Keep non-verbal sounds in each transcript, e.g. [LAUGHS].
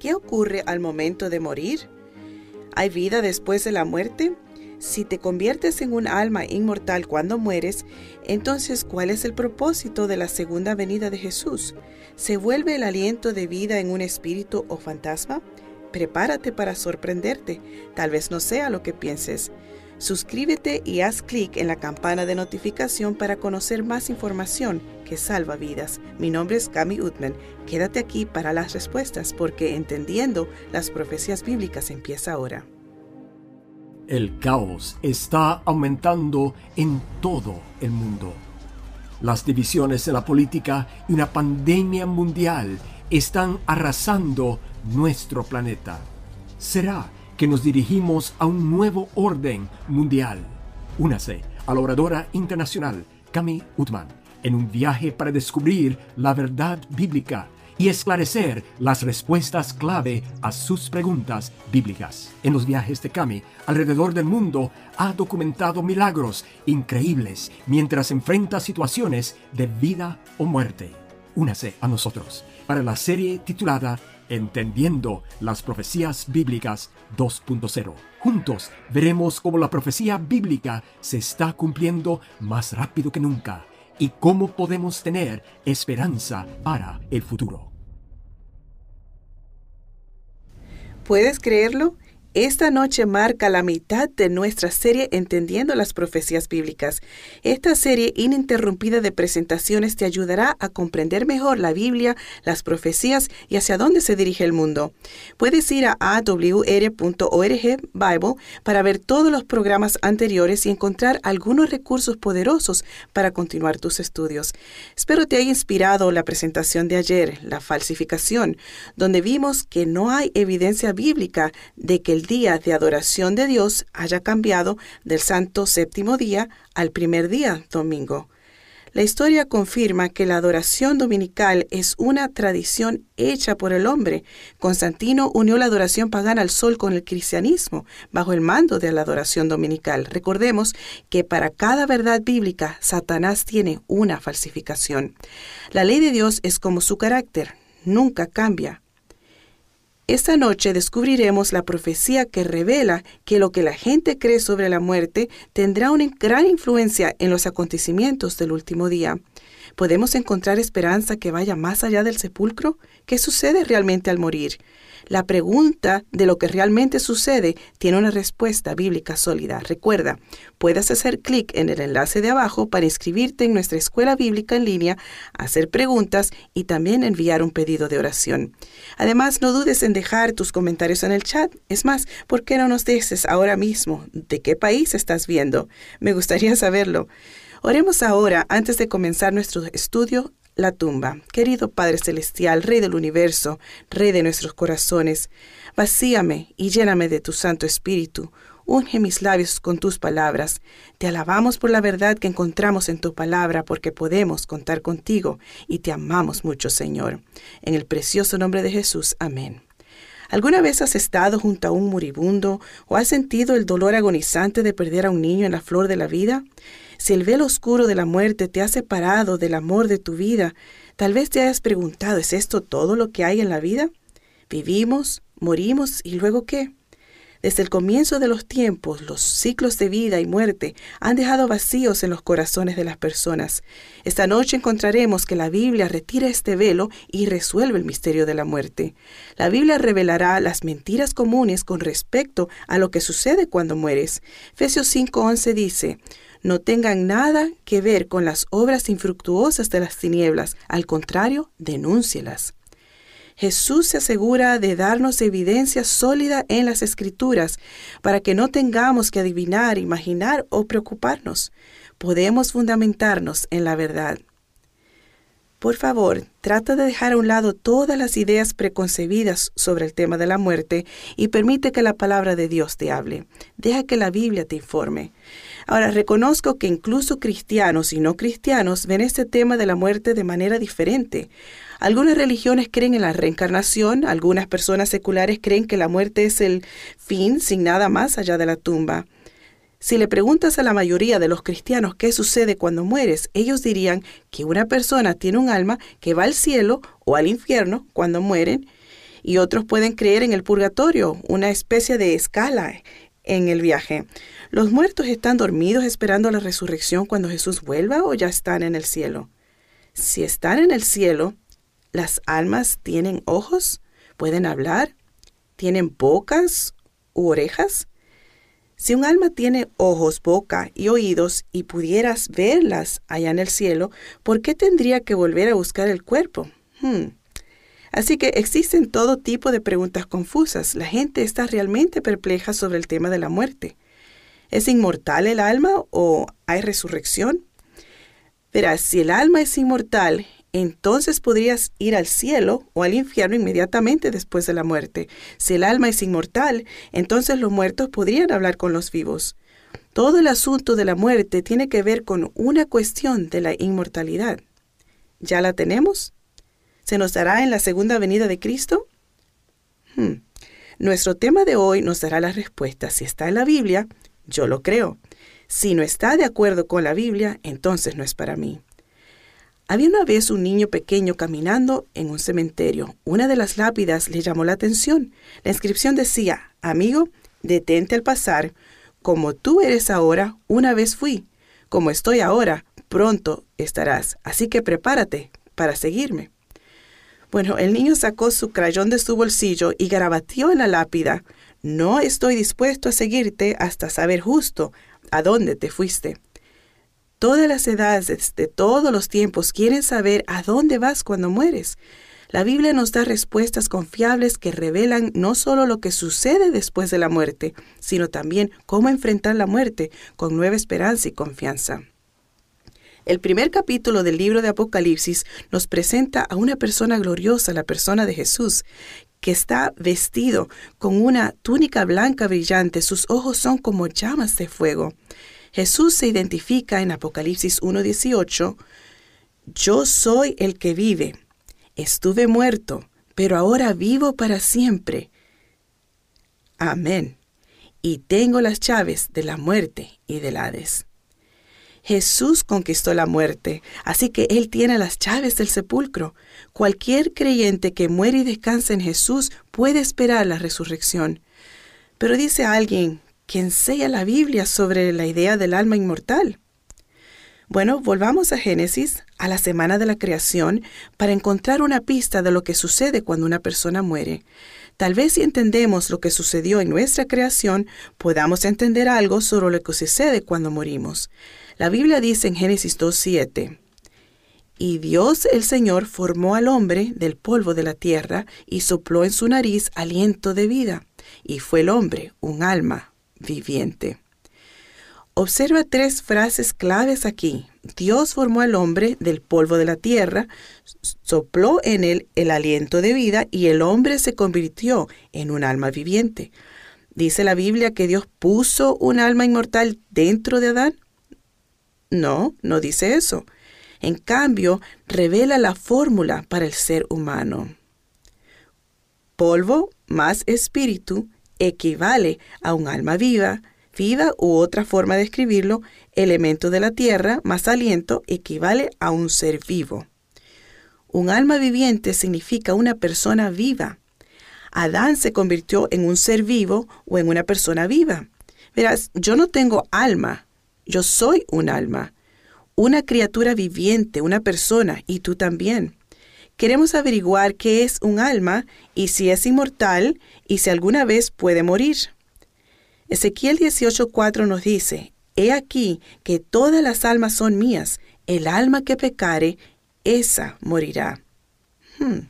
¿Qué ocurre al momento de morir? ¿Hay vida después de la muerte? Si te conviertes en un alma inmortal cuando mueres, entonces ¿cuál es el propósito de la segunda venida de Jesús? ¿Se vuelve el aliento de vida en un espíritu o fantasma? Prepárate para sorprenderte, tal vez no sea lo que pienses. Suscríbete y haz clic en la campana de notificación para conocer más información que salva vidas. Mi nombre es Cami Utman. Quédate aquí para las respuestas porque entendiendo las profecías bíblicas empieza ahora. El caos está aumentando en todo el mundo. Las divisiones en la política y una pandemia mundial están arrasando nuestro planeta. ¿Será que nos dirigimos a un nuevo orden mundial. Únase a la oradora internacional Cami Utman en un viaje para descubrir la verdad bíblica y esclarecer las respuestas clave a sus preguntas bíblicas. En los viajes de Cami alrededor del mundo ha documentado milagros increíbles mientras enfrenta situaciones de vida o muerte. Únase a nosotros para la serie titulada Entendiendo las Profecías Bíblicas 2.0. Juntos veremos cómo la profecía bíblica se está cumpliendo más rápido que nunca y cómo podemos tener esperanza para el futuro. ¿Puedes creerlo? Esta noche marca la mitad de nuestra serie Entendiendo las Profecías Bíblicas. Esta serie ininterrumpida de presentaciones te ayudará a comprender mejor la Biblia, las profecías y hacia dónde se dirige el mundo. Puedes ir a awr.org Bible para ver todos los programas anteriores y encontrar algunos recursos poderosos para continuar tus estudios. Espero te haya inspirado la presentación de ayer, la falsificación, donde vimos que no hay evidencia bíblica de que el día de adoración de Dios haya cambiado del santo séptimo día al primer día, domingo. La historia confirma que la adoración dominical es una tradición hecha por el hombre. Constantino unió la adoración pagana al sol con el cristianismo bajo el mando de la adoración dominical. Recordemos que para cada verdad bíblica, Satanás tiene una falsificación. La ley de Dios es como su carácter, nunca cambia. Esta noche descubriremos la profecía que revela que lo que la gente cree sobre la muerte tendrá una gran influencia en los acontecimientos del último día. ¿Podemos encontrar esperanza que vaya más allá del sepulcro? ¿Qué sucede realmente al morir? La pregunta de lo que realmente sucede tiene una respuesta bíblica sólida. Recuerda, puedes hacer clic en el enlace de abajo para inscribirte en nuestra escuela bíblica en línea, hacer preguntas y también enviar un pedido de oración. Además, no dudes en dejar tus comentarios en el chat. Es más, ¿por qué no nos dices ahora mismo de qué país estás viendo? Me gustaría saberlo. Oremos ahora, antes de comenzar nuestro estudio, la tumba. Querido Padre Celestial, Rey del universo, Rey de nuestros corazones, vacíame y lléname de tu Santo Espíritu. Unge mis labios con tus palabras. Te alabamos por la verdad que encontramos en tu palabra, porque podemos contar contigo y te amamos mucho, Señor. En el precioso nombre de Jesús. Amén. ¿Alguna vez has estado junto a un moribundo o has sentido el dolor agonizante de perder a un niño en la flor de la vida? Si el velo oscuro de la muerte te ha separado del amor de tu vida, tal vez te hayas preguntado, ¿es esto todo lo que hay en la vida? Vivimos, morimos y luego qué? Desde el comienzo de los tiempos, los ciclos de vida y muerte han dejado vacíos en los corazones de las personas. Esta noche encontraremos que la Biblia retira este velo y resuelve el misterio de la muerte. La Biblia revelará las mentiras comunes con respecto a lo que sucede cuando mueres. Efesios 5:11 dice, no tengan nada que ver con las obras infructuosas de las tinieblas, al contrario, denúncielas. Jesús se asegura de darnos evidencia sólida en las escrituras para que no tengamos que adivinar, imaginar o preocuparnos. Podemos fundamentarnos en la verdad. Por favor, trata de dejar a un lado todas las ideas preconcebidas sobre el tema de la muerte y permite que la palabra de Dios te hable. Deja que la Biblia te informe. Ahora, reconozco que incluso cristianos y no cristianos ven este tema de la muerte de manera diferente. Algunas religiones creen en la reencarnación, algunas personas seculares creen que la muerte es el fin sin nada más allá de la tumba. Si le preguntas a la mayoría de los cristianos qué sucede cuando mueres, ellos dirían que una persona tiene un alma que va al cielo o al infierno cuando mueren y otros pueden creer en el purgatorio, una especie de escala en el viaje. ¿Los muertos están dormidos esperando la resurrección cuando Jesús vuelva o ya están en el cielo? Si están en el cielo, ¿las almas tienen ojos? ¿Pueden hablar? ¿Tienen bocas u orejas? Si un alma tiene ojos, boca y oídos y pudieras verlas allá en el cielo, ¿por qué tendría que volver a buscar el cuerpo? Hmm. Así que existen todo tipo de preguntas confusas. La gente está realmente perpleja sobre el tema de la muerte. ¿Es inmortal el alma o hay resurrección? Verás, si el alma es inmortal, entonces podrías ir al cielo o al infierno inmediatamente después de la muerte. Si el alma es inmortal, entonces los muertos podrían hablar con los vivos. Todo el asunto de la muerte tiene que ver con una cuestión de la inmortalidad. ¿Ya la tenemos? ¿Se nos dará en la segunda venida de Cristo? Hmm. Nuestro tema de hoy nos dará la respuesta. Si está en la Biblia, yo lo creo. Si no está de acuerdo con la Biblia, entonces no es para mí. Había una vez un niño pequeño caminando en un cementerio. Una de las lápidas le llamó la atención. La inscripción decía, amigo, detente al pasar. Como tú eres ahora, una vez fui. Como estoy ahora, pronto estarás. Así que prepárate para seguirme. Bueno, el niño sacó su crayón de su bolsillo y garabateó en la lápida. No estoy dispuesto a seguirte hasta saber justo a dónde te fuiste. Todas las edades de todos los tiempos quieren saber a dónde vas cuando mueres. La Biblia nos da respuestas confiables que revelan no solo lo que sucede después de la muerte, sino también cómo enfrentar la muerte con nueva esperanza y confianza. El primer capítulo del libro de Apocalipsis nos presenta a una persona gloriosa, la persona de Jesús, que está vestido con una túnica blanca brillante, sus ojos son como llamas de fuego. Jesús se identifica en Apocalipsis 1.18, Yo soy el que vive. Estuve muerto, pero ahora vivo para siempre. Amén. Y tengo las llaves de la muerte y del Hades. Jesús conquistó la muerte, así que Él tiene las llaves del sepulcro. Cualquier creyente que muere y descansa en Jesús puede esperar la resurrección. Pero dice alguien que enseña la Biblia sobre la idea del alma inmortal. Bueno, volvamos a Génesis, a la semana de la creación, para encontrar una pista de lo que sucede cuando una persona muere. Tal vez si entendemos lo que sucedió en nuestra creación, podamos entender algo sobre lo que sucede cuando morimos. La Biblia dice en Génesis 2.7, Y Dios el Señor formó al hombre del polvo de la tierra y sopló en su nariz aliento de vida, y fue el hombre un alma viviente. Observa tres frases claves aquí. Dios formó al hombre del polvo de la tierra, sopló en él el aliento de vida y el hombre se convirtió en un alma viviente. ¿Dice la Biblia que Dios puso un alma inmortal dentro de Adán? No, no dice eso. En cambio, revela la fórmula para el ser humano. Polvo más espíritu equivale a un alma viva, vida u otra forma de escribirlo, elemento de la tierra más aliento equivale a un ser vivo. Un alma viviente significa una persona viva. Adán se convirtió en un ser vivo o en una persona viva. Verás, yo no tengo alma, yo soy un alma, una criatura viviente, una persona, y tú también. Queremos averiguar qué es un alma y si es inmortal y si alguna vez puede morir. Ezequiel 18:4 nos dice, He aquí que todas las almas son mías, el alma que pecare, esa morirá. Hmm.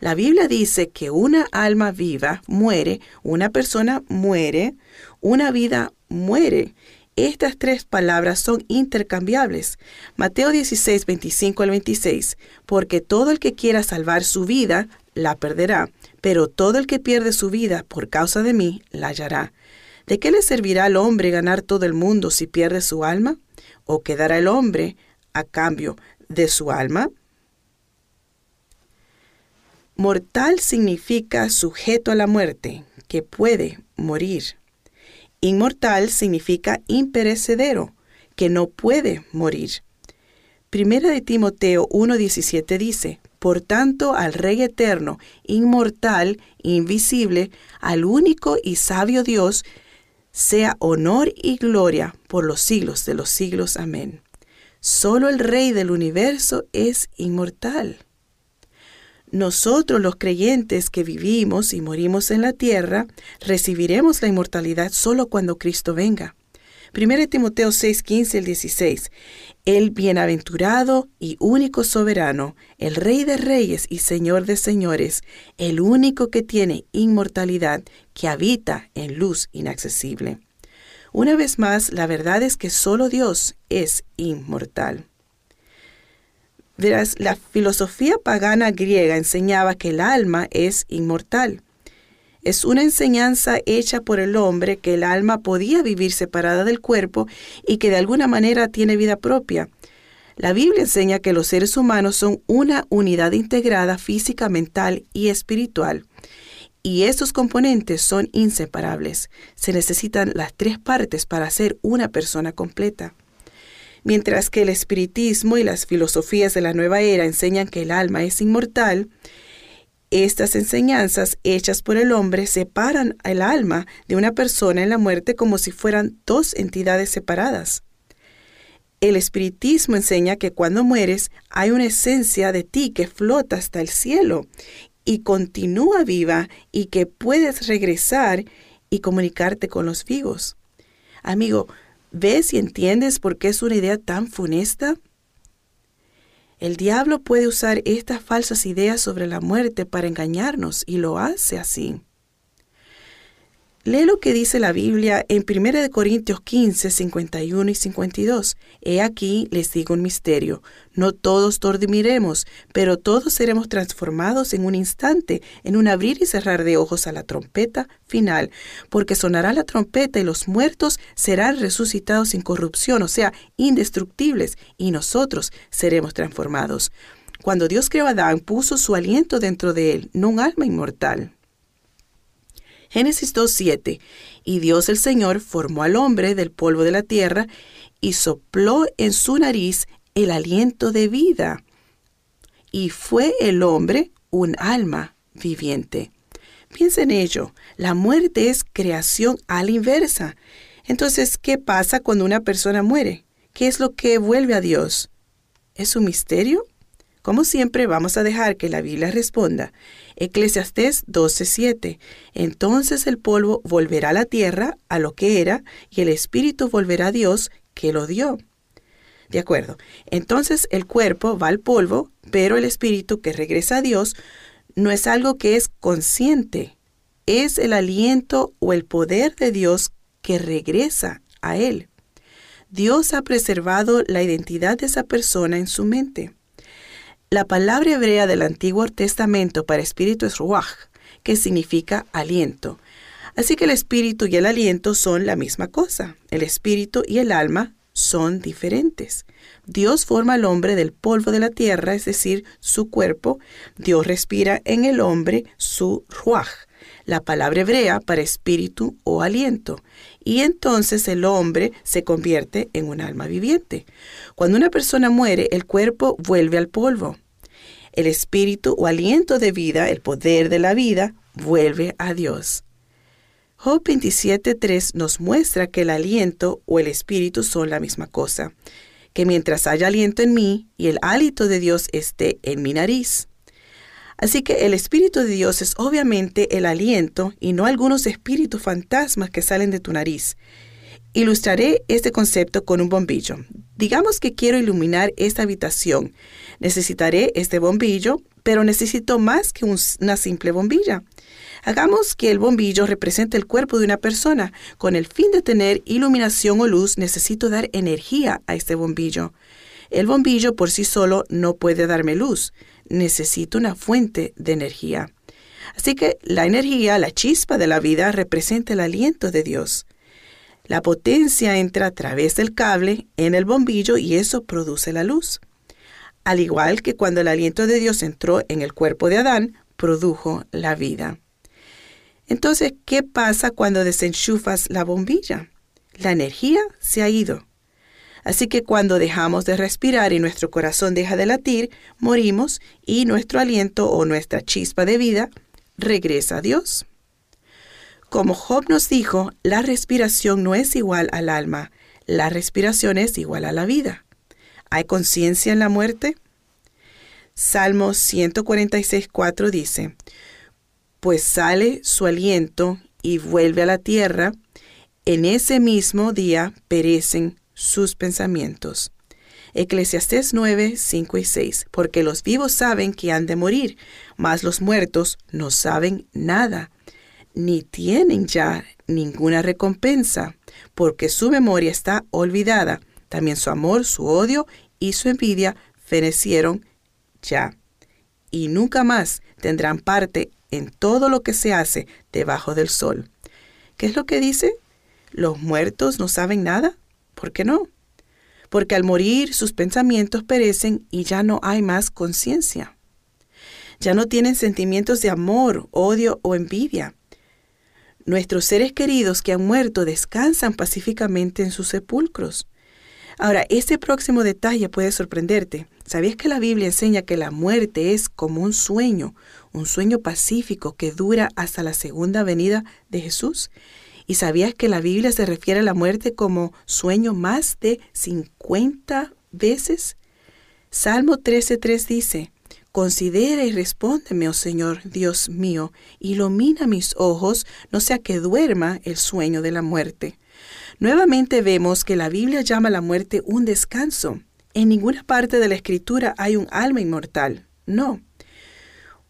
La Biblia dice que una alma viva muere, una persona muere, una vida muere. Estas tres palabras son intercambiables. Mateo 16, 25 al 26. Porque todo el que quiera salvar su vida, la perderá, pero todo el que pierde su vida por causa de mí, la hallará. ¿De qué le servirá al hombre ganar todo el mundo si pierde su alma? ¿O quedará el hombre a cambio de su alma? Mortal significa sujeto a la muerte, que puede morir. Inmortal significa imperecedero, que no puede morir. Primera de Timoteo 1.17 dice, Por tanto, al Rey eterno, inmortal, invisible, al único y sabio Dios, sea honor y gloria por los siglos de los siglos. Amén. Solo el Rey del universo es inmortal. Nosotros los creyentes que vivimos y morimos en la tierra, recibiremos la inmortalidad solo cuando Cristo venga. 1 Timoteo 6, 15 al 16. El bienaventurado y único soberano, el Rey de reyes y Señor de señores, el único que tiene inmortalidad, que habita en luz inaccesible. Una vez más, la verdad es que solo Dios es inmortal. Verás, la filosofía pagana griega enseñaba que el alma es inmortal. Es una enseñanza hecha por el hombre que el alma podía vivir separada del cuerpo y que de alguna manera tiene vida propia. La Biblia enseña que los seres humanos son una unidad integrada física, mental y espiritual. Y estos componentes son inseparables. Se necesitan las tres partes para ser una persona completa. Mientras que el espiritismo y las filosofías de la nueva era enseñan que el alma es inmortal, estas enseñanzas hechas por el hombre separan el alma de una persona en la muerte como si fueran dos entidades separadas. El espiritismo enseña que cuando mueres hay una esencia de ti que flota hasta el cielo y continúa viva y que puedes regresar y comunicarte con los vivos. Amigo, ¿ves y entiendes por qué es una idea tan funesta? El diablo puede usar estas falsas ideas sobre la muerte para engañarnos y lo hace así. Lee lo que dice la Biblia en 1 Corintios 15, 51 y 52. He aquí les digo un misterio. No todos dormiremos, pero todos seremos transformados en un instante, en un abrir y cerrar de ojos a la trompeta final, porque sonará la trompeta y los muertos serán resucitados sin corrupción, o sea, indestructibles, y nosotros seremos transformados. Cuando Dios creó a Adán, puso su aliento dentro de él, no un alma inmortal. Génesis 2.7. Y Dios el Señor formó al hombre del polvo de la tierra y sopló en su nariz el aliento de vida. Y fue el hombre un alma viviente. Piensa en ello. La muerte es creación a la inversa. Entonces, ¿qué pasa cuando una persona muere? ¿Qué es lo que vuelve a Dios? ¿Es un misterio? Como siempre, vamos a dejar que la Biblia responda. Eclesiastés 12:7. Entonces el polvo volverá a la tierra, a lo que era, y el espíritu volverá a Dios, que lo dio. De acuerdo. Entonces el cuerpo va al polvo, pero el espíritu que regresa a Dios no es algo que es consciente. Es el aliento o el poder de Dios que regresa a Él. Dios ha preservado la identidad de esa persona en su mente. La palabra hebrea del Antiguo Testamento para espíritu es ruach, que significa aliento. Así que el espíritu y el aliento son la misma cosa. El espíritu y el alma son diferentes. Dios forma al hombre del polvo de la tierra, es decir, su cuerpo. Dios respira en el hombre su ruach, la palabra hebrea para espíritu o aliento. Y entonces el hombre se convierte en un alma viviente. Cuando una persona muere, el cuerpo vuelve al polvo. El espíritu o aliento de vida, el poder de la vida, vuelve a Dios. Job 27.3 nos muestra que el aliento o el espíritu son la misma cosa, que mientras haya aliento en mí y el hálito de Dios esté en mi nariz. Así que el espíritu de Dios es obviamente el aliento y no algunos espíritus fantasmas que salen de tu nariz. Ilustraré este concepto con un bombillo. Digamos que quiero iluminar esta habitación. Necesitaré este bombillo, pero necesito más que una simple bombilla. Hagamos que el bombillo represente el cuerpo de una persona. Con el fin de tener iluminación o luz, necesito dar energía a este bombillo. El bombillo por sí solo no puede darme luz. Necesito una fuente de energía. Así que la energía, la chispa de la vida, representa el aliento de Dios. La potencia entra a través del cable en el bombillo y eso produce la luz. Al igual que cuando el aliento de Dios entró en el cuerpo de Adán, produjo la vida. Entonces, ¿qué pasa cuando desenchufas la bombilla? La energía se ha ido. Así que cuando dejamos de respirar y nuestro corazón deja de latir, morimos y nuestro aliento o nuestra chispa de vida regresa a Dios. Como Job nos dijo, la respiración no es igual al alma, la respiración es igual a la vida. ¿Hay conciencia en la muerte? Salmo 146.4 dice, Pues sale su aliento y vuelve a la tierra, en ese mismo día perecen sus pensamientos. Eclesiastés 9, 5 y 6. Porque los vivos saben que han de morir, mas los muertos no saben nada, ni tienen ya ninguna recompensa, porque su memoria está olvidada. También su amor, su odio y su envidia fenecieron ya. Y nunca más tendrán parte en todo lo que se hace debajo del sol. ¿Qué es lo que dice? ¿Los muertos no saben nada? ¿Por qué no? Porque al morir sus pensamientos perecen y ya no hay más conciencia. Ya no tienen sentimientos de amor, odio o envidia. Nuestros seres queridos que han muerto descansan pacíficamente en sus sepulcros. Ahora, este próximo detalle puede sorprenderte. ¿Sabías que la Biblia enseña que la muerte es como un sueño, un sueño pacífico que dura hasta la segunda venida de Jesús? ¿Y sabías que la Biblia se refiere a la muerte como sueño más de 50 veces? Salmo 13.3 dice, Considera y respóndeme, oh Señor, Dios mío, ilumina mis ojos, no sea que duerma el sueño de la muerte. Nuevamente vemos que la Biblia llama a la muerte un descanso. En ninguna parte de la Escritura hay un alma inmortal. No.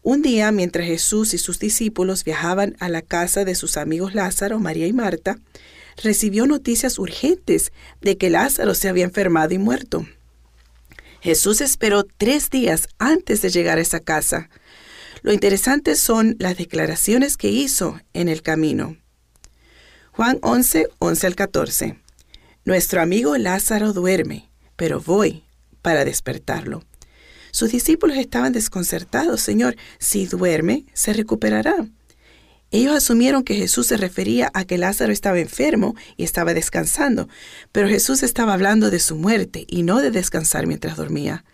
Un día, mientras Jesús y sus discípulos viajaban a la casa de sus amigos Lázaro, María y Marta, recibió noticias urgentes de que Lázaro se había enfermado y muerto. Jesús esperó tres días antes de llegar a esa casa. Lo interesante son las declaraciones que hizo en el camino. Juan 11, 11 al 14. Nuestro amigo Lázaro duerme, pero voy para despertarlo. Sus discípulos estaban desconcertados. Señor, si duerme, se recuperará. Ellos asumieron que Jesús se refería a que Lázaro estaba enfermo y estaba descansando, pero Jesús estaba hablando de su muerte y no de descansar mientras dormía.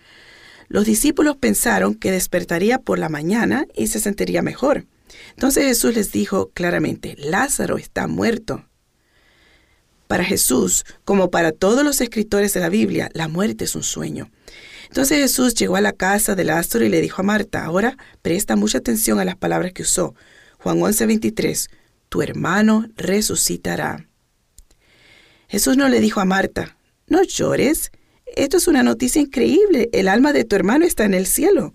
Los discípulos pensaron que despertaría por la mañana y se sentiría mejor. Entonces Jesús les dijo claramente, Lázaro está muerto. Para Jesús, como para todos los escritores de la Biblia, la muerte es un sueño. Entonces Jesús llegó a la casa de Lázaro y le dijo a Marta, ahora presta mucha atención a las palabras que usó. Juan 11:23, tu hermano resucitará. Jesús no le dijo a Marta, no llores, esto es una noticia increíble, el alma de tu hermano está en el cielo.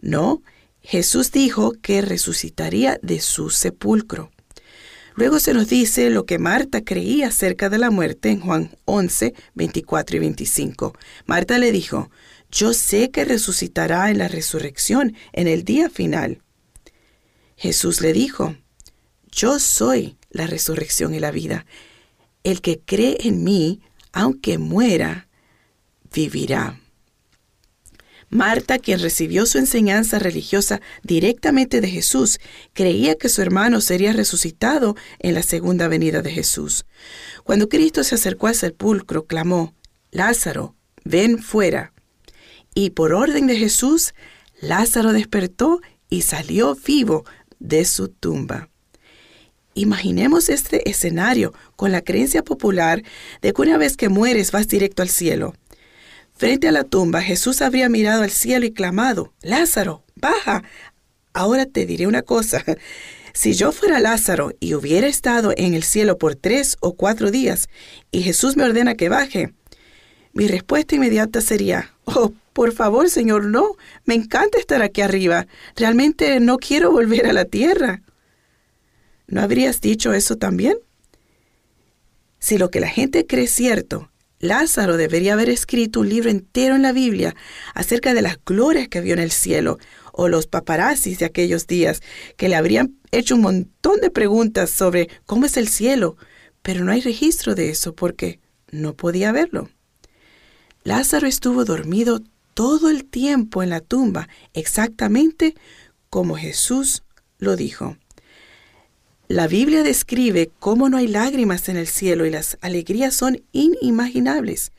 No, Jesús dijo que resucitaría de su sepulcro. Luego se nos dice lo que Marta creía acerca de la muerte en Juan 11, 24 y 25. Marta le dijo, yo sé que resucitará en la resurrección, en el día final. Jesús le dijo, Yo soy la resurrección y la vida. El que cree en mí, aunque muera, vivirá. Marta, quien recibió su enseñanza religiosa directamente de Jesús, creía que su hermano sería resucitado en la segunda venida de Jesús. Cuando Cristo se acercó al sepulcro, clamó, Lázaro, ven fuera. Y por orden de Jesús, Lázaro despertó y salió vivo de su tumba. Imaginemos este escenario con la creencia popular de que una vez que mueres vas directo al cielo. Frente a la tumba, Jesús habría mirado al cielo y clamado, Lázaro, baja. Ahora te diré una cosa. [LAUGHS] Si yo fuera Lázaro y hubiera estado en el cielo por tres o cuatro días y Jesús me ordena que baje, mi respuesta inmediata sería, oh, por favor, Señor, no, me encanta estar aquí arriba. Realmente no quiero volver a la tierra. ¿No habrías dicho eso también? Si lo que la gente cree es cierto, Lázaro debería haber escrito un libro entero en la Biblia acerca de las glorias que vio en el cielo, o los paparazzis de aquellos días, que le habrían hecho un montón de preguntas sobre cómo es el cielo, pero no hay registro de eso porque no podía verlo. Lázaro estuvo dormido todo el tiempo en la tumba, exactamente como Jesús lo dijo. La Biblia describe cómo no hay lágrimas en el cielo y las alegrías son inimaginables.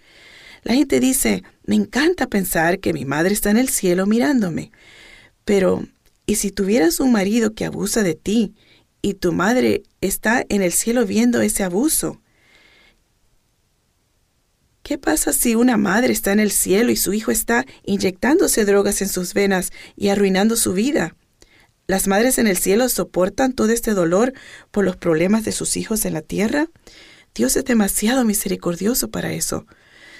La gente dice, me encanta pensar que mi madre está en el cielo mirándome. Pero, ¿y si tuvieras un marido que abusa de ti y tu madre está en el cielo viendo ese abuso? ¿Qué pasa si una madre está en el cielo y su hijo está inyectándose drogas en sus venas y arruinando su vida? ¿Las madres en el cielo soportan todo este dolor por los problemas de sus hijos en la tierra? Dios es demasiado misericordioso para eso.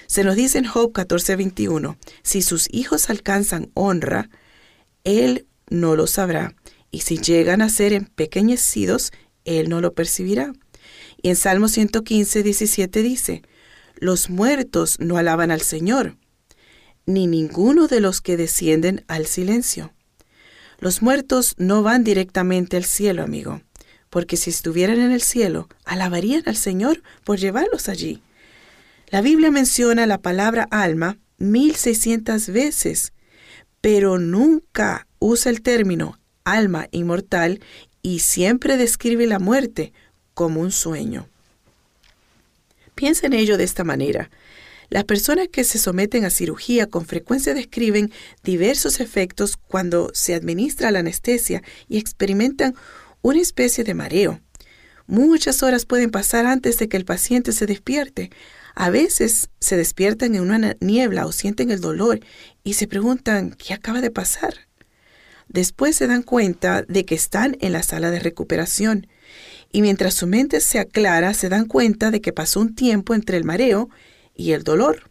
Se nos dice en Job 14:21, si sus hijos alcanzan honra, Él no lo sabrá, y si llegan a ser empequeñecidos, Él no lo percibirá. Y en Salmo 115, 17 dice, los muertos no alaban al Señor, ni ninguno de los que descienden al silencio. Los muertos no van directamente al cielo, amigo, porque si estuvieran en el cielo, alabarían al Señor por llevarlos allí. La Biblia menciona la palabra alma 1600 veces, pero nunca usa el término alma inmortal y siempre describe la muerte como un sueño. Piensa en ello de esta manera. Las personas que se someten a cirugía con frecuencia describen diversos efectos cuando se administra la anestesia y experimentan una especie de mareo. Muchas horas pueden pasar antes de que el paciente se despierte, a veces se despiertan en una niebla o sienten el dolor y se preguntan qué acaba de pasar. Después se dan cuenta de que están en la sala de recuperación y mientras su mente se aclara se dan cuenta de que pasó un tiempo entre el mareo y el dolor.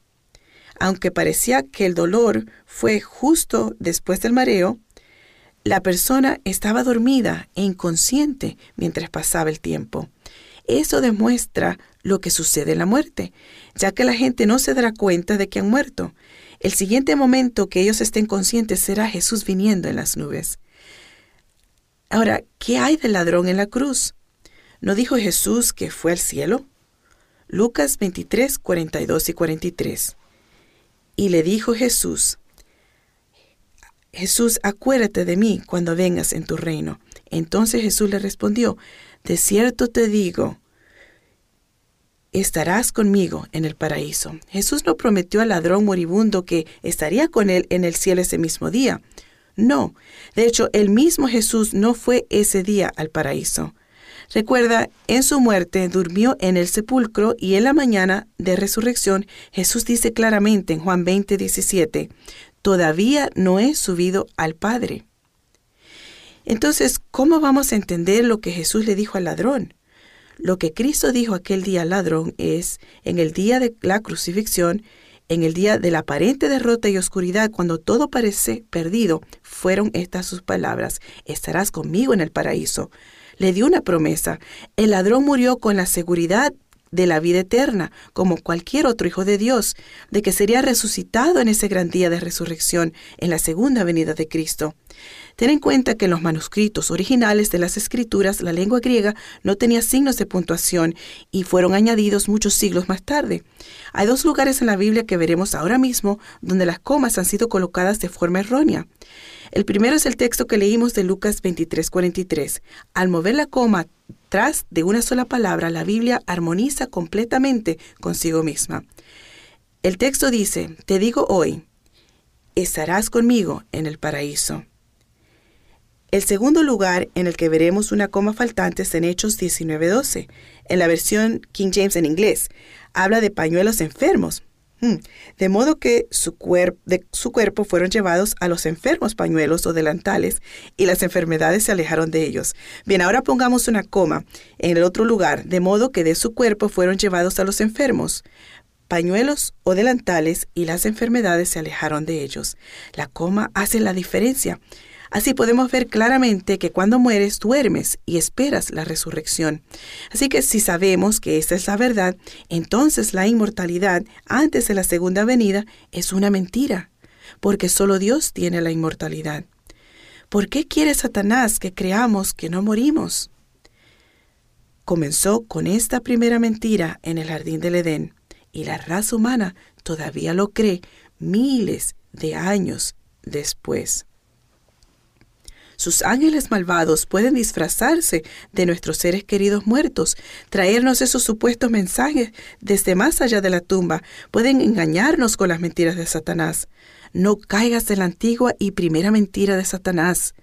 Aunque parecía que el dolor fue justo después del mareo, la persona estaba dormida e inconsciente mientras pasaba el tiempo. Eso demuestra lo que sucede en la muerte, ya que la gente no se dará cuenta de que han muerto. El siguiente momento que ellos estén conscientes será Jesús viniendo en las nubes. Ahora, ¿qué hay del ladrón en la cruz? ¿No dijo Jesús que fue al cielo? Lucas 23, 42 y 43. Y le dijo Jesús, Jesús, acuérdate de mí cuando vengas en tu reino. Entonces Jesús le respondió, de cierto te digo, estarás conmigo en el paraíso. Jesús no prometió al ladrón moribundo que estaría con él en el cielo ese mismo día. No, de hecho, el mismo Jesús no fue ese día al paraíso. Recuerda, en su muerte durmió en el sepulcro y en la mañana de resurrección Jesús dice claramente en Juan 20, 17, todavía no he subido al Padre. Entonces, ¿cómo vamos a entender lo que Jesús le dijo al ladrón? Lo que Cristo dijo aquel día al ladrón es, en el día de la crucifixión, en el día de la aparente derrota y oscuridad, cuando todo parece perdido, fueron estas sus palabras, estarás conmigo en el paraíso. Le dio una promesa. El ladrón murió con la seguridad de la vida eterna, como cualquier otro hijo de Dios, de que sería resucitado en ese gran día de resurrección, en la segunda venida de Cristo. Ten en cuenta que en los manuscritos originales de las escrituras la lengua griega no tenía signos de puntuación y fueron añadidos muchos siglos más tarde. Hay dos lugares en la Biblia que veremos ahora mismo donde las comas han sido colocadas de forma errónea. El primero es el texto que leímos de Lucas 23:43. Al mover la coma tras de una sola palabra, la Biblia armoniza completamente consigo misma. El texto dice, te digo hoy, estarás conmigo en el paraíso. El segundo lugar en el que veremos una coma faltante es en Hechos 19:12. En la versión King James en inglés, habla de pañuelos enfermos. Hmm. De modo que su, de su cuerpo fueron llevados a los enfermos pañuelos o delantales y las enfermedades se alejaron de ellos. Bien, ahora pongamos una coma en el otro lugar, de modo que de su cuerpo fueron llevados a los enfermos pañuelos o delantales y las enfermedades se alejaron de ellos. La coma hace la diferencia. Así podemos ver claramente que cuando mueres duermes y esperas la resurrección. Así que si sabemos que esta es la verdad, entonces la inmortalidad antes de la segunda venida es una mentira, porque solo Dios tiene la inmortalidad. ¿Por qué quiere Satanás que creamos que no morimos? Comenzó con esta primera mentira en el jardín del Edén, y la raza humana todavía lo cree miles de años después. Sus ángeles malvados pueden disfrazarse de nuestros seres queridos muertos, traernos esos supuestos mensajes desde más allá de la tumba, pueden engañarnos con las mentiras de Satanás. No caigas en la antigua y primera mentira de Satanás.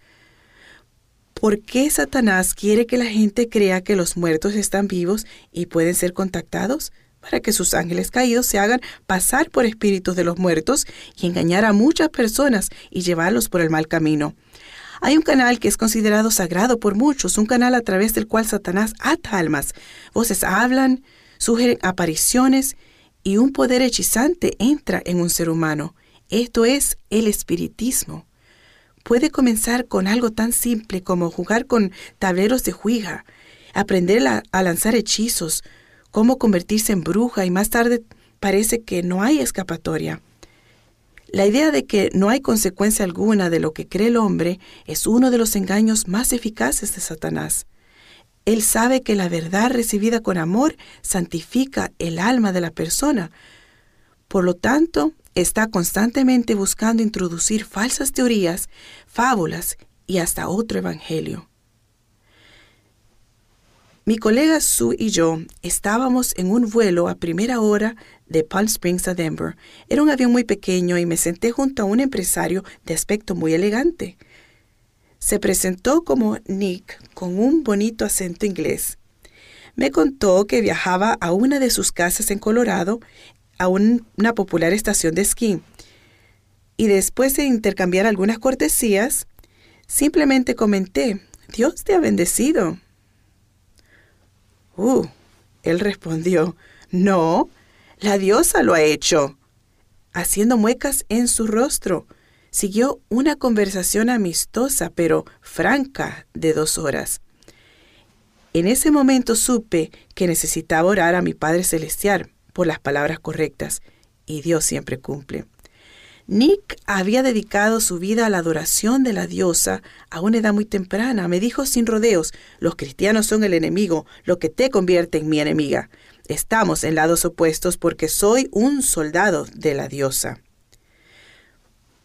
¿Por qué Satanás quiere que la gente crea que los muertos están vivos y pueden ser contactados? Para que sus ángeles caídos se hagan pasar por espíritus de los muertos y engañar a muchas personas y llevarlos por el mal camino. Hay un canal que es considerado sagrado por muchos, un canal a través del cual Satanás ata almas. Voces hablan, sugieren apariciones y un poder hechizante entra en un ser humano. Esto es el espiritismo. Puede comenzar con algo tan simple como jugar con tableros de juiga, aprender a, lanzar hechizos, cómo convertirse en bruja y más tarde parece que no hay escapatoria. La idea de que no hay consecuencia alguna de lo que cree el hombre es uno de los engaños más eficaces de Satanás. Él sabe que la verdad recibida con amor santifica el alma de la persona. Por lo tanto, está constantemente buscando introducir falsas teorías, fábulas y hasta otro evangelio. Mi colega Sue y yo estábamos en un vuelo a primera hora de Palm Springs a Denver. Era un avión muy pequeño y me senté junto a un empresario de aspecto muy elegante. Se presentó como Nick con un bonito acento inglés. Me contó que viajaba a una de sus casas en Colorado, a una popular estación de esquí. Y después de intercambiar algunas cortesías, simplemente comenté, Dios te ha bendecido. Uh, él respondió, no, la diosa lo ha hecho. Haciendo muecas en su rostro, siguió una conversación amistosa pero franca de dos horas. En ese momento supe que necesitaba orar a mi Padre Celestial por las palabras correctas, y Dios siempre cumple. Nick había dedicado su vida a la adoración de la diosa a una edad muy temprana. Me dijo sin rodeos, los cristianos son el enemigo, lo que te convierte en mi enemiga. Estamos en lados opuestos porque soy un soldado de la diosa.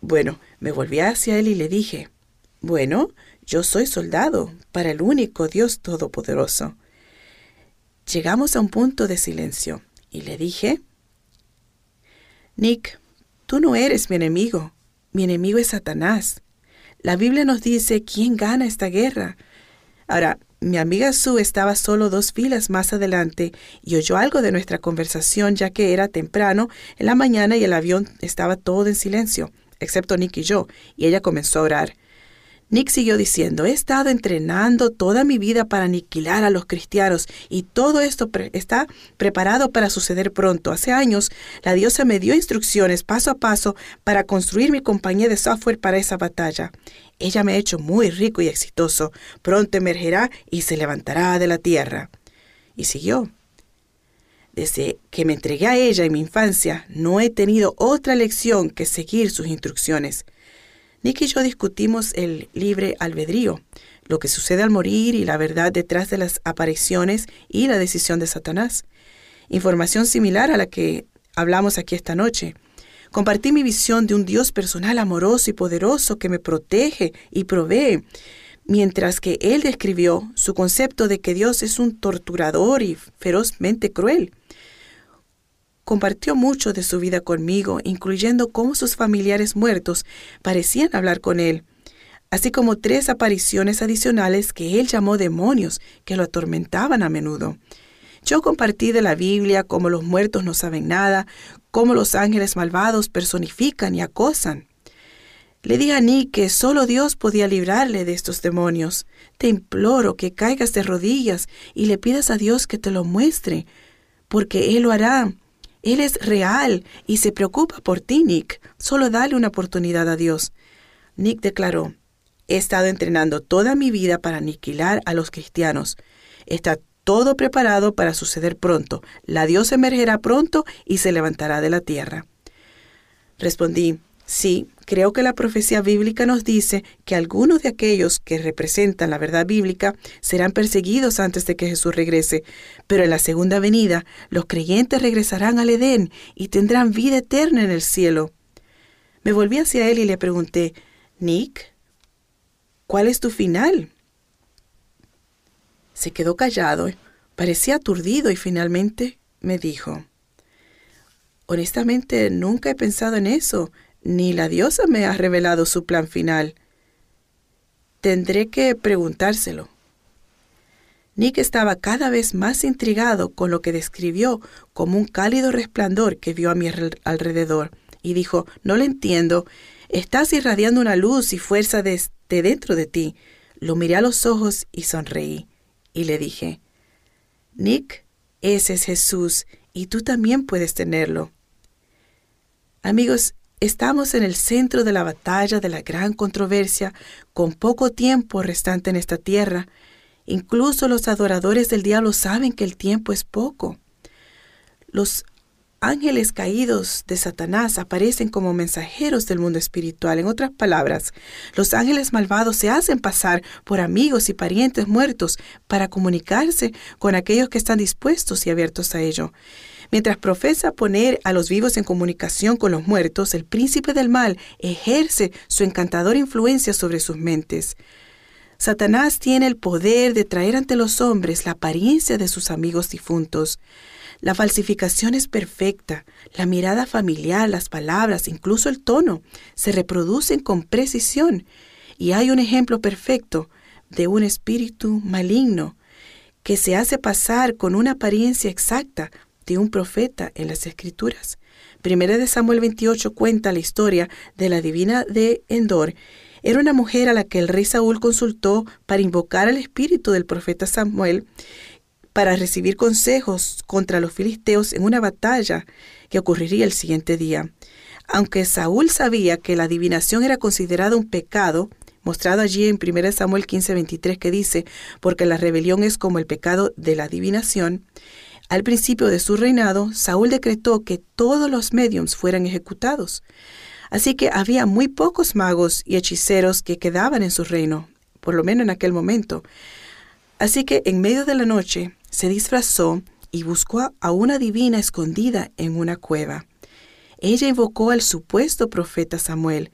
Bueno, me volví hacia él y le dije, bueno, yo soy soldado para el único Dios Todopoderoso. Llegamos a un punto de silencio y le dije, Nick, Tú no eres mi enemigo, mi enemigo es Satanás. La Biblia nos dice quién gana esta guerra. Ahora, mi amiga Sue estaba solo dos filas más adelante y oyó algo de nuestra conversación ya que era temprano en la mañana y el avión estaba todo en silencio, excepto Nick y yo, y ella comenzó a orar. Nick siguió diciendo, he estado entrenando toda mi vida para aniquilar a los cristianos y todo esto está preparado para suceder pronto. Hace años, la diosa me dio instrucciones paso a paso para construir mi compañía de software para esa batalla. Ella me ha hecho muy rico y exitoso. Pronto emergerá y se levantará de la tierra. Y siguió. Desde que me entregué a ella en mi infancia, no he tenido otra lección que seguir sus instrucciones. Nick y yo discutimos el libre albedrío, lo que sucede al morir y la verdad detrás de las apariciones y la decisión de Satanás. Información similar a la que hablamos aquí esta noche. Compartí mi visión de un Dios personal amoroso y poderoso que me protege y provee, mientras que él describió su concepto de que Dios es un torturador y ferozmente cruel compartió mucho de su vida conmigo, incluyendo cómo sus familiares muertos parecían hablar con él, así como tres apariciones adicionales que él llamó demonios que lo atormentaban a menudo. Yo compartí de la Biblia cómo los muertos no saben nada, cómo los ángeles malvados personifican y acosan. Le dije a Nick que solo Dios podía librarle de estos demonios. Te imploro que caigas de rodillas y le pidas a Dios que te lo muestre, porque Él lo hará. Él es real y se preocupa por ti, Nick. Solo dale una oportunidad a Dios. Nick declaró, he estado entrenando toda mi vida para aniquilar a los cristianos. Está todo preparado para suceder pronto. La Dios emergerá pronto y se levantará de la tierra. Respondí, Sí, creo que la profecía bíblica nos dice que algunos de aquellos que representan la verdad bíblica serán perseguidos antes de que Jesús regrese, pero en la segunda venida los creyentes regresarán al Edén y tendrán vida eterna en el cielo. Me volví hacia él y le pregunté, Nick, ¿cuál es tu final? Se quedó callado, parecía aturdido y finalmente me dijo, Honestamente, nunca he pensado en eso, ni la diosa me ha revelado su plan final. Tendré que preguntárselo. Nick estaba cada vez más intrigado con lo que describió como un cálido resplandor que vio a mi alrededor, y dijo, No lo entiendo, estás irradiando una luz y fuerza desde dentro de ti. Lo miré a los ojos y sonreí, y le dije, Nick, ese es Jesús, y tú también puedes tenerlo. Amigos, estamos en el centro de la batalla de la gran controversia, con poco tiempo restante en esta tierra, Incluso los adoradores del diablo saben que el tiempo es poco. Los ángeles caídos de Satanás aparecen como mensajeros del mundo espiritual. En otras palabras, los ángeles malvados se hacen pasar por amigos y parientes muertos para comunicarse con aquellos que están dispuestos y abiertos a ello. Mientras profesa poner a los vivos en comunicación con los muertos, el príncipe del mal ejerce su encantadora influencia sobre sus mentes. Satanás tiene el poder de traer ante los hombres la apariencia de sus amigos difuntos. La falsificación es perfecta. La mirada familiar, las palabras, incluso el tono, se reproducen con precisión. Y hay un ejemplo perfecto de un espíritu maligno que se hace pasar con una apariencia exacta de un profeta en las Escrituras. Primera de Samuel 28 cuenta la historia de la divina de Endor era una mujer a la que el rey Saúl consultó para invocar al espíritu del profeta Samuel para recibir consejos contra los filisteos en una batalla que ocurriría el siguiente día. Aunque Saúl sabía que la adivinación era considerada un pecado, mostrado allí en 1 Samuel 15:23 que dice, porque la rebelión es como el pecado de la adivinación, al principio de su reinado, Saúl decretó que todos los mediums fueran ejecutados. Así que había muy pocos magos y hechiceros que quedaban en su reino, por lo menos en aquel momento. Así que en medio de la noche se disfrazó y buscó a una divina escondida en una cueva. Ella invocó al supuesto profeta Samuel,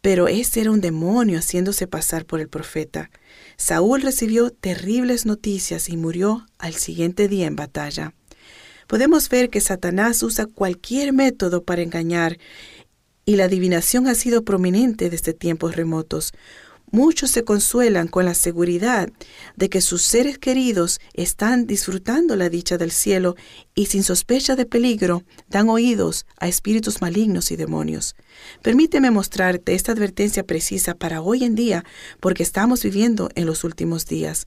pero ese era un demonio haciéndose pasar por el profeta. Saúl recibió terribles noticias y murió al siguiente día en batalla. Podemos ver que Satanás usa cualquier método para engañar y la adivinación ha sido prominente desde tiempos remotos. Muchos se consuelan con la seguridad de que sus seres queridos están disfrutando la dicha del cielo y sin sospecha de peligro dan oídos a espíritus malignos y demonios. Permíteme mostrarte esta advertencia precisa para hoy en día porque estamos viviendo en los últimos días.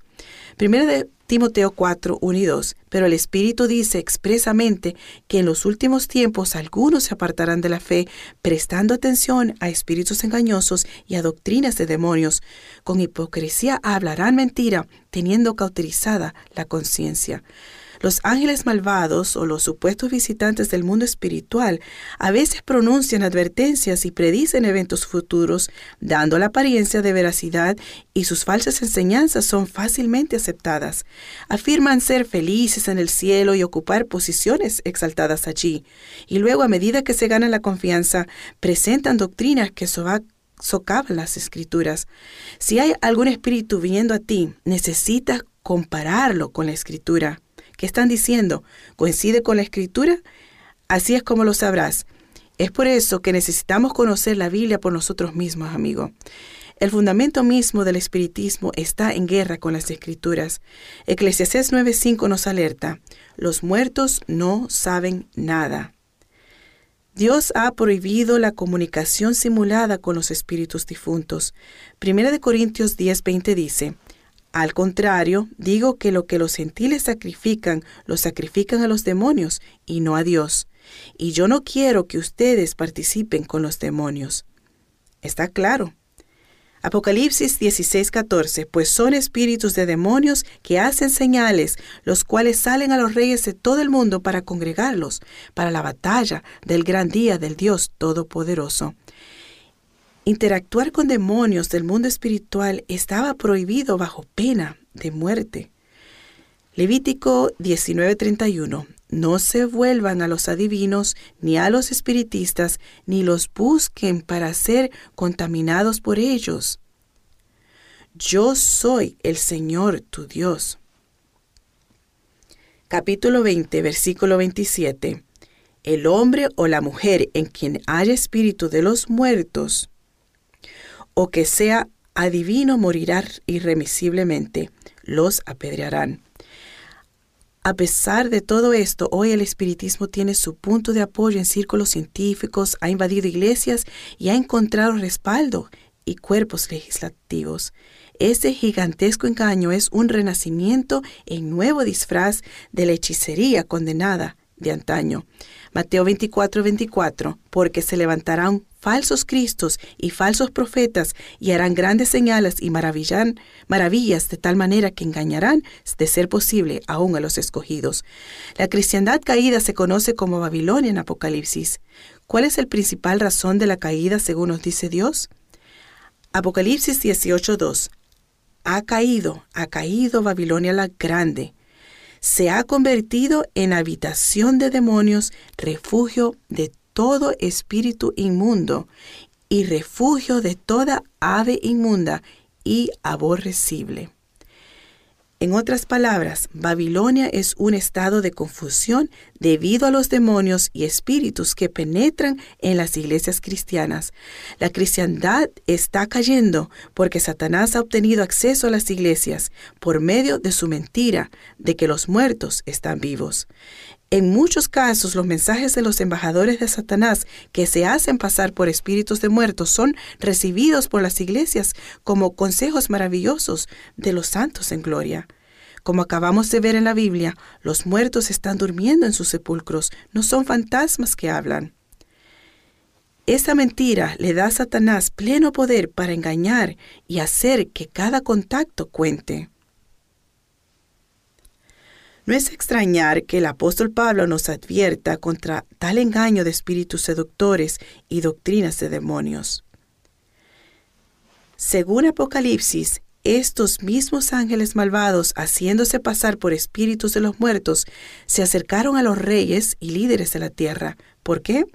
Primero de Timoteo 4, 1 y 2. Pero el Espíritu dice expresamente que en los últimos tiempos algunos se apartarán de la fe, prestando atención a espíritus engañosos y a doctrinas de demonios. Con hipocresía hablarán mentira, teniendo cauterizada la conciencia. Los ángeles malvados o los supuestos visitantes del mundo espiritual a veces pronuncian advertencias y predicen eventos futuros, dando la apariencia de veracidad y sus falsas enseñanzas son fácilmente aceptadas. Afirman ser felices en el cielo y ocupar posiciones exaltadas allí. Y luego, a medida que se gana la confianza, presentan doctrinas que socavan las escrituras. Si hay algún espíritu viniendo a ti, necesitas compararlo con la escritura. ¿Qué están diciendo? ¿Coincide con la escritura? Así es como lo sabrás. Es por eso que necesitamos conocer la Biblia por nosotros mismos, amigo. El fundamento mismo del espiritismo está en guerra con las escrituras. Eclesiastés 9:5 nos alerta, los muertos no saben nada. Dios ha prohibido la comunicación simulada con los espíritus difuntos. Primera de Corintios 10:20 dice, al contrario, digo que lo que los gentiles sacrifican, lo sacrifican a los demonios y no a Dios. Y yo no quiero que ustedes participen con los demonios. ¿Está claro? Apocalipsis 16:14, pues son espíritus de demonios que hacen señales, los cuales salen a los reyes de todo el mundo para congregarlos, para la batalla del gran día del Dios Todopoderoso. Interactuar con demonios del mundo espiritual estaba prohibido bajo pena de muerte. Levítico 19:31. No se vuelvan a los adivinos, ni a los espiritistas, ni los busquen para ser contaminados por ellos. yo soy el Señor tu Dios. Capítulo 20, versículo 27. El hombre o la mujer en quien haya espíritu de los muertos, o que sea adivino, morirá irremisiblemente, los apedrearán. A pesar de todo esto, hoy el espiritismo tiene su punto de apoyo en círculos científicos, ha invadido iglesias y ha encontrado respaldo y cuerpos legislativos. Este gigantesco engaño es un renacimiento en nuevo disfraz de la hechicería condenada de antaño. Mateo 24, 24, porque se levantarán falsos cristos y falsos profetas y harán grandes señales y maravillan, maravillas de tal manera que engañarán, de ser posible, aún a los escogidos. La cristiandad caída se conoce como Babilonia en Apocalipsis. ¿Cuál es el principal razón de la caída según nos dice Dios? Apocalipsis 18.2. Ha caído, ha caído Babilonia la grande. Se ha convertido en habitación de demonios, refugio de todo espíritu inmundo y refugio de toda ave inmunda y aborrecible. En otras palabras, Babilonia es un estado de confusión debido a los demonios y espíritus que penetran en las iglesias cristianas. La cristiandad está cayendo porque Satanás ha obtenido acceso a las iglesias por medio de su mentira de que los muertos están vivos. En muchos casos, los mensajes de los embajadores de Satanás que se hacen pasar por espíritus de muertos son recibidos por las iglesias como consejos maravillosos de los santos en gloria. Como acabamos de ver en la Biblia, los muertos están durmiendo en sus sepulcros, no son fantasmas que hablan. Esa mentira le da a Satanás pleno poder para engañar y hacer que cada contacto cuente. No es extrañar que el apóstol Pablo nos advierta contra tal engaño de espíritus seductores y doctrinas de demonios. Según Apocalipsis, estos mismos ángeles malvados, haciéndose pasar por espíritus de los muertos, se acercaron a los reyes y líderes de la tierra. ¿Por qué?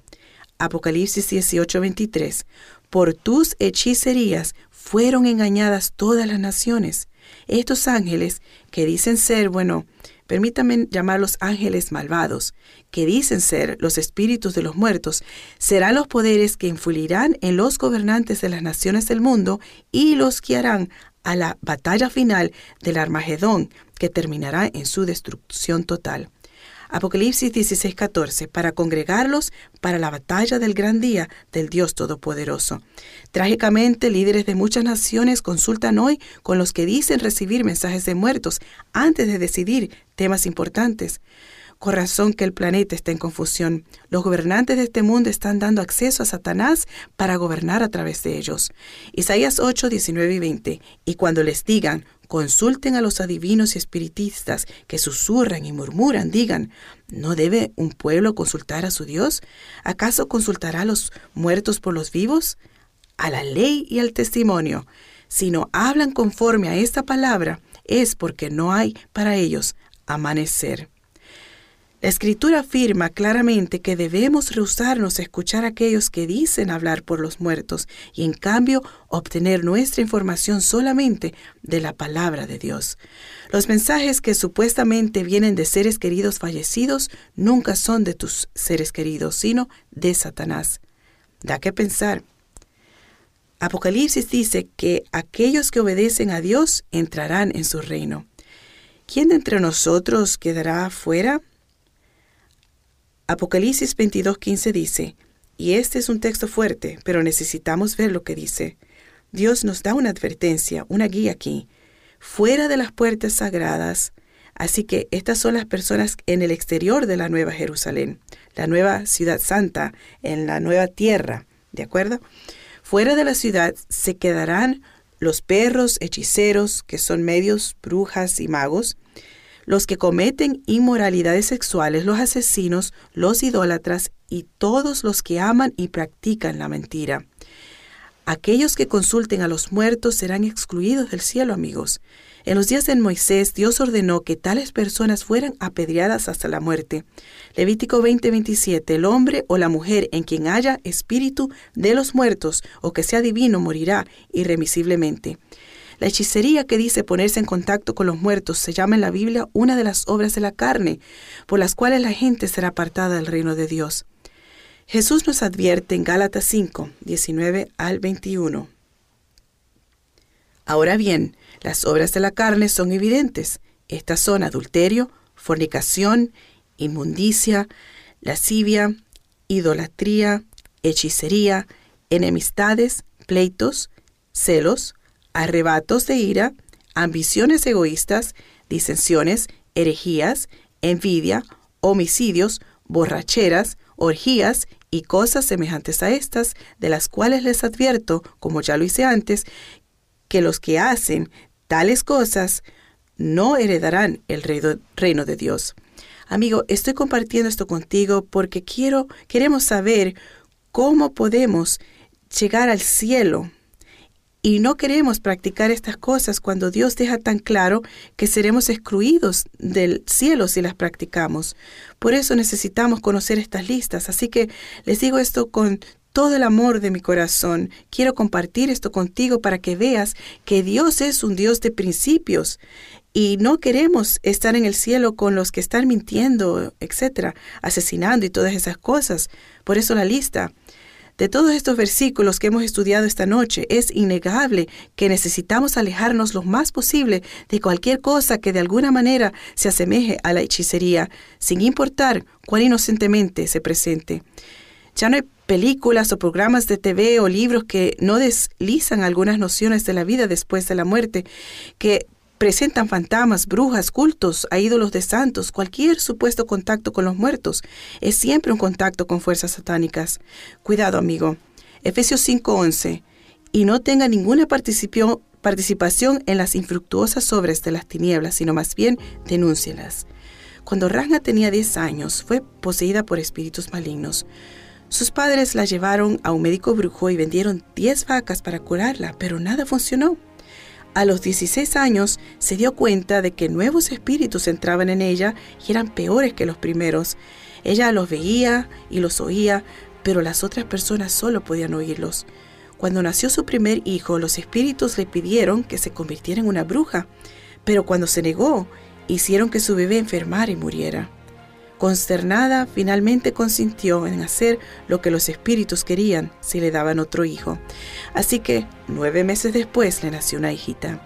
Apocalipsis 18:23. Por tus hechicerías fueron engañadas todas las naciones. Estos ángeles, que dicen ser, bueno, permítanme llamarlos ángeles malvados, que dicen ser los espíritus de los muertos, serán los poderes que influirán en los gobernantes de las naciones del mundo y los guiarán a la batalla final del Armagedón, que terminará en su destrucción total. Apocalipsis 16:14, para congregarlos para la batalla del gran día del Dios Todopoderoso. Trágicamente, líderes de muchas naciones consultan hoy con los que dicen recibir mensajes de muertos antes de decidir temas importantes. Con razón que el planeta está en confusión. Los gobernantes de este mundo están dando acceso a Satanás para gobernar a través de ellos. Isaías 8, 19 y 20. Y cuando les digan, consulten a los adivinos y espiritistas que susurran y murmuran, digan, ¿no debe un pueblo consultar a su Dios? ¿Acaso consultará a los muertos por los vivos? A la ley y al testimonio. Si no hablan conforme a esta palabra, es porque no hay para ellos amanecer. La escritura afirma claramente que debemos rehusarnos a escuchar a aquellos que dicen hablar por los muertos y en cambio obtener nuestra información solamente de la palabra de Dios. Los mensajes que supuestamente vienen de seres queridos fallecidos nunca son de tus seres queridos, sino de Satanás. Da que pensar. Apocalipsis dice que aquellos que obedecen a Dios entrarán en su reino. ¿Quién de entre nosotros quedará fuera? Apocalipsis 22:15 dice, y este es un texto fuerte, pero necesitamos ver lo que dice. Dios nos da una advertencia, una guía aquí, fuera de las puertas sagradas. Así que estas son las personas en el exterior de la Nueva Jerusalén, la nueva ciudad santa, en la nueva tierra, ¿de acuerdo? Fuera de la ciudad se quedarán los perros hechiceros, que son medios, brujas y magos, los que cometen inmoralidades sexuales, los asesinos, los idólatras y todos los que aman y practican la mentira. Aquellos que consulten a los muertos serán excluidos del cielo, amigos. En los días de Moisés, Dios ordenó que tales personas fueran apedreadas hasta la muerte. Levítico 20:27, el hombre o la mujer en quien haya espíritu de los muertos o que sea divino morirá irremisiblemente. La hechicería que dice ponerse en contacto con los muertos se llama en la Biblia una de las obras de la carne, por las cuales la gente será apartada del reino de Dios. Jesús nos advierte en Gálatas 5, 19 al 21. Ahora bien, las obras de la carne son evidentes. Estas son adulterio, fornicación, inmundicia, lascivia, idolatría, hechicería, enemistades, pleitos, celos, arrebatos de ira, ambiciones egoístas, disensiones, herejías, envidia, homicidios, borracheras, orgías y cosas semejantes a estas, de las cuales les advierto, como ya lo hice antes, que los que hacen tales cosas no heredarán el reino de Dios. Amigo, estoy compartiendo esto contigo porque quiero, queremos saber cómo podemos llegar al cielo. Y no queremos practicar estas cosas cuando Dios deja tan claro que seremos excluidos del cielo si las practicamos. Por eso necesitamos conocer estas listas. Así que les digo esto con todo el amor de mi corazón. Quiero compartir esto contigo para que veas que Dios es un Dios de principios y no queremos estar en el cielo con los que están mintiendo, etcétera, asesinando y todas esas cosas. Por eso la lista. De todos estos versículos que hemos estudiado esta noche, es innegable que necesitamos alejarnos lo más posible de cualquier cosa que de alguna manera se asemeje a la hechicería, sin importar cuán inocentemente se presente. Ya no hay películas o programas de TV o libros que no deslizan algunas nociones de la vida después de la muerte, que presentan fantasmas, brujas, cultos a ídolos de santos, cualquier supuesto contacto con los muertos es siempre un contacto con fuerzas satánicas. Cuidado, amigo. Efesios 5:11. Y no tenga ninguna participación en las infructuosas obras de las tinieblas, sino más bien denúncielas. Cuando Ranga tenía 10 años, fue poseída por espíritus malignos. Sus padres la llevaron a un médico brujo y vendieron 10 vacas para curarla, pero nada funcionó. A los 16 años se dio cuenta de que nuevos espíritus entraban en ella y eran peores que los primeros. Ella los veía y los oía, pero las otras personas solo podían oírlos. Cuando nació su primer hijo, los espíritus le pidieron que se convirtiera en una bruja, pero cuando se negó, hicieron que su bebé enfermara y muriera. Consternada, finalmente consintió en hacer lo que los espíritus querían si le daban otro hijo. Así que nueve meses después le nació una hijita.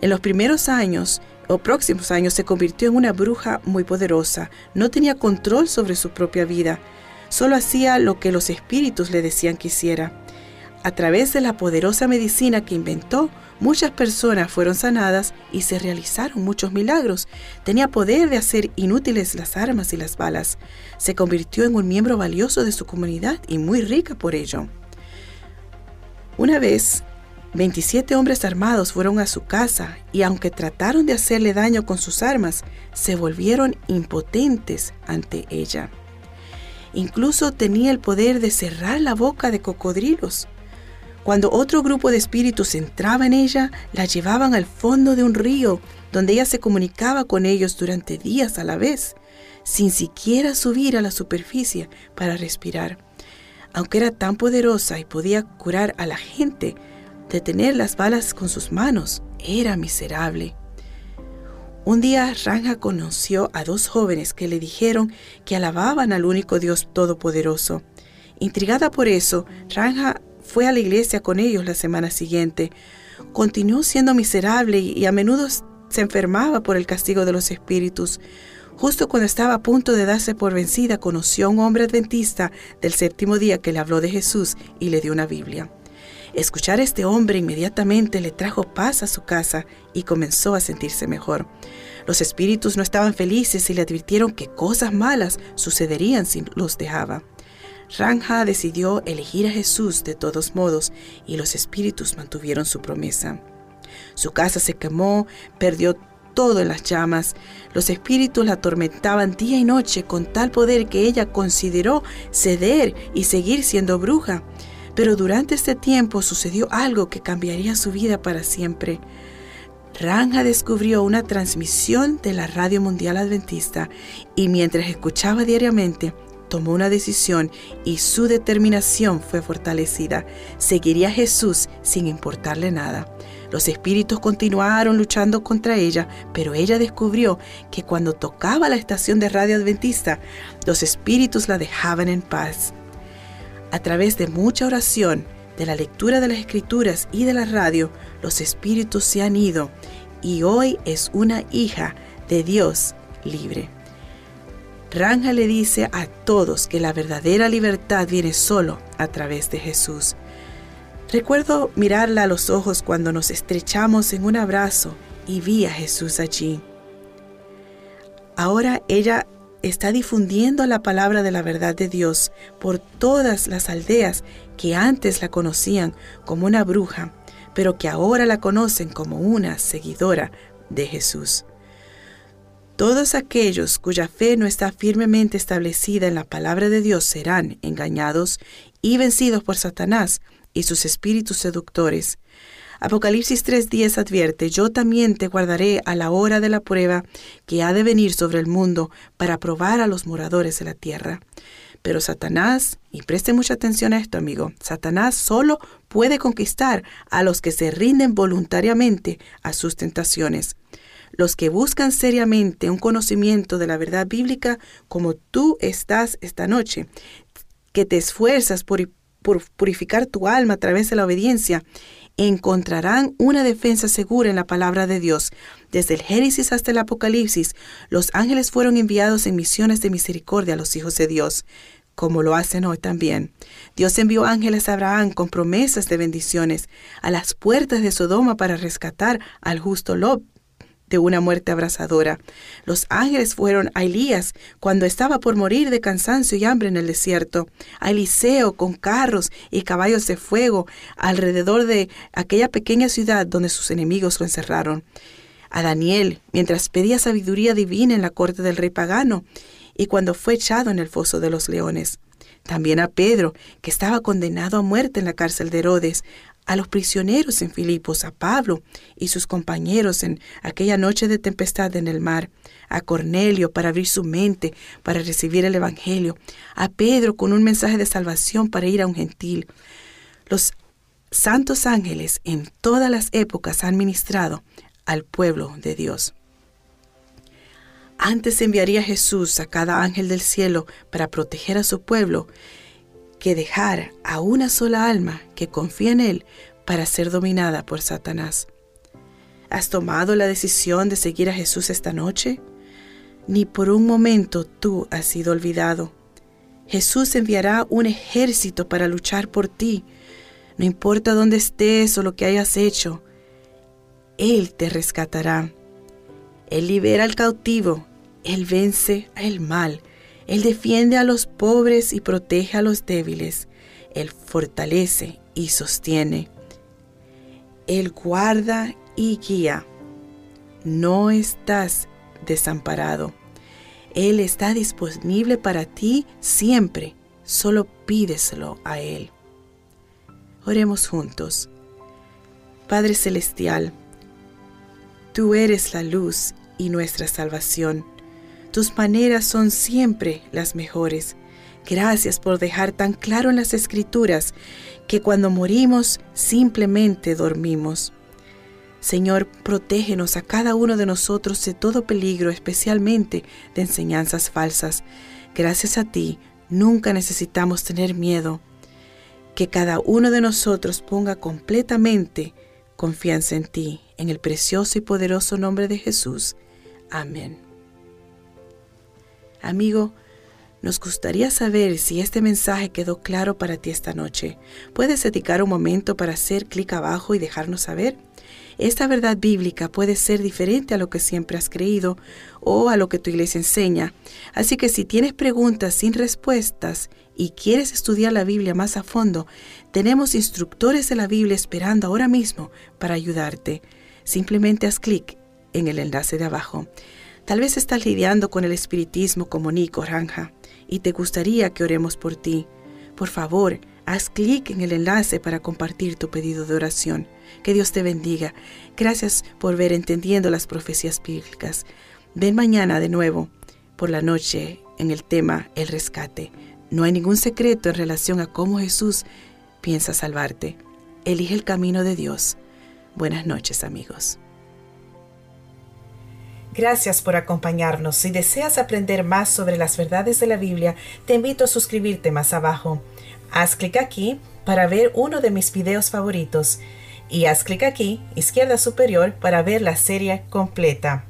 En los primeros años o próximos años se convirtió en una bruja muy poderosa. No tenía control sobre su propia vida. Solo hacía lo que los espíritus le decían que hiciera. A través de la poderosa medicina que inventó, muchas personas fueron sanadas y se realizaron muchos milagros. Tenía poder de hacer inútiles las armas y las balas. Se convirtió en un miembro valioso de su comunidad y muy rica por ello. Una vez, 27 hombres armados fueron a su casa y aunque trataron de hacerle daño con sus armas, se volvieron impotentes ante ella. Incluso tenía el poder de cerrar la boca de cocodrilos. Cuando otro grupo de espíritus entraba en ella, la llevaban al fondo de un río, donde ella se comunicaba con ellos durante días a la vez, sin siquiera subir a la superficie para respirar. Aunque era tan poderosa y podía curar a la gente, detener las balas con sus manos era miserable. Un día Ranja conoció a dos jóvenes que le dijeron que alababan al único Dios Todopoderoso. Intrigada por eso, Ranja fue a la iglesia con ellos la semana siguiente. Continuó siendo miserable y a menudo se enfermaba por el castigo de los espíritus. Justo cuando estaba a punto de darse por vencida, conoció a un hombre adventista del séptimo día que le habló de Jesús y le dio una Biblia. Escuchar a este hombre inmediatamente le trajo paz a su casa y comenzó a sentirse mejor. Los espíritus no estaban felices y le advirtieron que cosas malas sucederían si los dejaba. Ranja decidió elegir a Jesús de todos modos y los espíritus mantuvieron su promesa. Su casa se quemó, perdió todo en las llamas. Los espíritus la atormentaban día y noche con tal poder que ella consideró ceder y seguir siendo bruja. Pero durante este tiempo sucedió algo que cambiaría su vida para siempre. Ranja descubrió una transmisión de la Radio Mundial Adventista y mientras escuchaba diariamente tomó una decisión y su determinación fue fortalecida. Seguiría a Jesús sin importarle nada. Los espíritus continuaron luchando contra ella, pero ella descubrió que cuando tocaba la estación de radio adventista, los espíritus la dejaban en paz. A través de mucha oración, de la lectura de las escrituras y de la radio, los espíritus se han ido y hoy es una hija de Dios libre. Ranja le dice a todos que la verdadera libertad viene solo a través de Jesús. Recuerdo mirarla a los ojos cuando nos estrechamos en un abrazo y vi a Jesús allí. Ahora ella está difundiendo la palabra de la verdad de Dios por todas las aldeas que antes la conocían como una bruja, pero que ahora la conocen como una seguidora de Jesús. Todos aquellos cuya fe no está firmemente establecida en la palabra de Dios serán engañados y vencidos por Satanás y sus espíritus seductores. Apocalipsis 3:10 advierte, yo también te guardaré a la hora de la prueba que ha de venir sobre el mundo para probar a los moradores de la tierra. Pero Satanás, y preste mucha atención a esto amigo, Satanás solo puede conquistar a los que se rinden voluntariamente a sus tentaciones. Los que buscan seriamente un conocimiento de la verdad bíblica como tú estás esta noche, que te esfuerzas por purificar tu alma a través de la obediencia, encontrarán una defensa segura en la palabra de Dios. Desde el Génesis hasta el Apocalipsis, los ángeles fueron enviados en misiones de misericordia a los hijos de Dios, como lo hacen hoy también. Dios envió ángeles a Abraham con promesas de bendiciones a las puertas de Sodoma para rescatar al justo Lot de una muerte abrasadora. Los ángeles fueron a Elías cuando estaba por morir de cansancio y hambre en el desierto, a Eliseo con carros y caballos de fuego alrededor de aquella pequeña ciudad donde sus enemigos lo encerraron, a Daniel mientras pedía sabiduría divina en la corte del rey pagano y cuando fue echado en el foso de los leones. También a Pedro, que estaba condenado a muerte en la cárcel de Herodes, a los prisioneros en Filipos, a Pablo y sus compañeros en aquella noche de tempestad en el mar, a Cornelio para abrir su mente para recibir el Evangelio, a Pedro con un mensaje de salvación para ir a un gentil. Los santos ángeles en todas las épocas han ministrado al pueblo de Dios. Antes enviaría Jesús a cada ángel del cielo para proteger a su pueblo que dejar a una sola alma que confía en Él para ser dominada por Satanás. ¿Has tomado la decisión de seguir a Jesús esta noche? Ni por un momento tú has sido olvidado. Jesús enviará un ejército para luchar por ti. No importa dónde estés o lo que hayas hecho, Él te rescatará. Él libera al cautivo, Él vence al mal él defiende a los pobres y protege a los débiles. Él fortalece y sostiene. Él guarda y guía. No estás desamparado. Él está disponible para ti siempre. Solo pídeselo a Él. Oremos juntos. Padre Celestial, tú eres la luz y nuestra salvación. Tus maneras son siempre las mejores. Gracias por dejar tan claro en las escrituras que cuando morimos simplemente dormimos. Señor, protégenos a cada uno de nosotros de todo peligro, especialmente de enseñanzas falsas. Gracias a ti, nunca necesitamos tener miedo. Que cada uno de nosotros ponga completamente confianza en ti, en el precioso y poderoso nombre de Jesús. Amén. Amigo, nos gustaría saber si este mensaje quedó claro para ti esta noche. ¿Puedes dedicar un momento para hacer clic abajo y dejarnos saber? Esta verdad bíblica puede ser diferente a lo que siempre has creído o a lo que tu iglesia enseña. Así que si tienes preguntas sin respuestas y quieres estudiar la Biblia más a fondo, tenemos instructores de la Biblia esperando ahora mismo para ayudarte. Simplemente haz clic en el enlace de abajo. Tal vez estás lidiando con el espiritismo como Nico Ranja y te gustaría que oremos por ti. Por favor, haz clic en el enlace para compartir tu pedido de oración. Que Dios te bendiga. Gracias por ver entendiendo las profecías bíblicas. Ven mañana de nuevo por la noche en el tema El rescate. No hay ningún secreto en relación a cómo Jesús piensa salvarte. Elige el camino de Dios. Buenas noches amigos. Gracias por acompañarnos. Si deseas aprender más sobre las verdades de la Biblia, te invito a suscribirte más abajo. Haz clic aquí para ver uno de mis videos favoritos y haz clic aquí, izquierda superior, para ver la serie completa.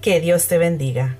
Que Dios te bendiga.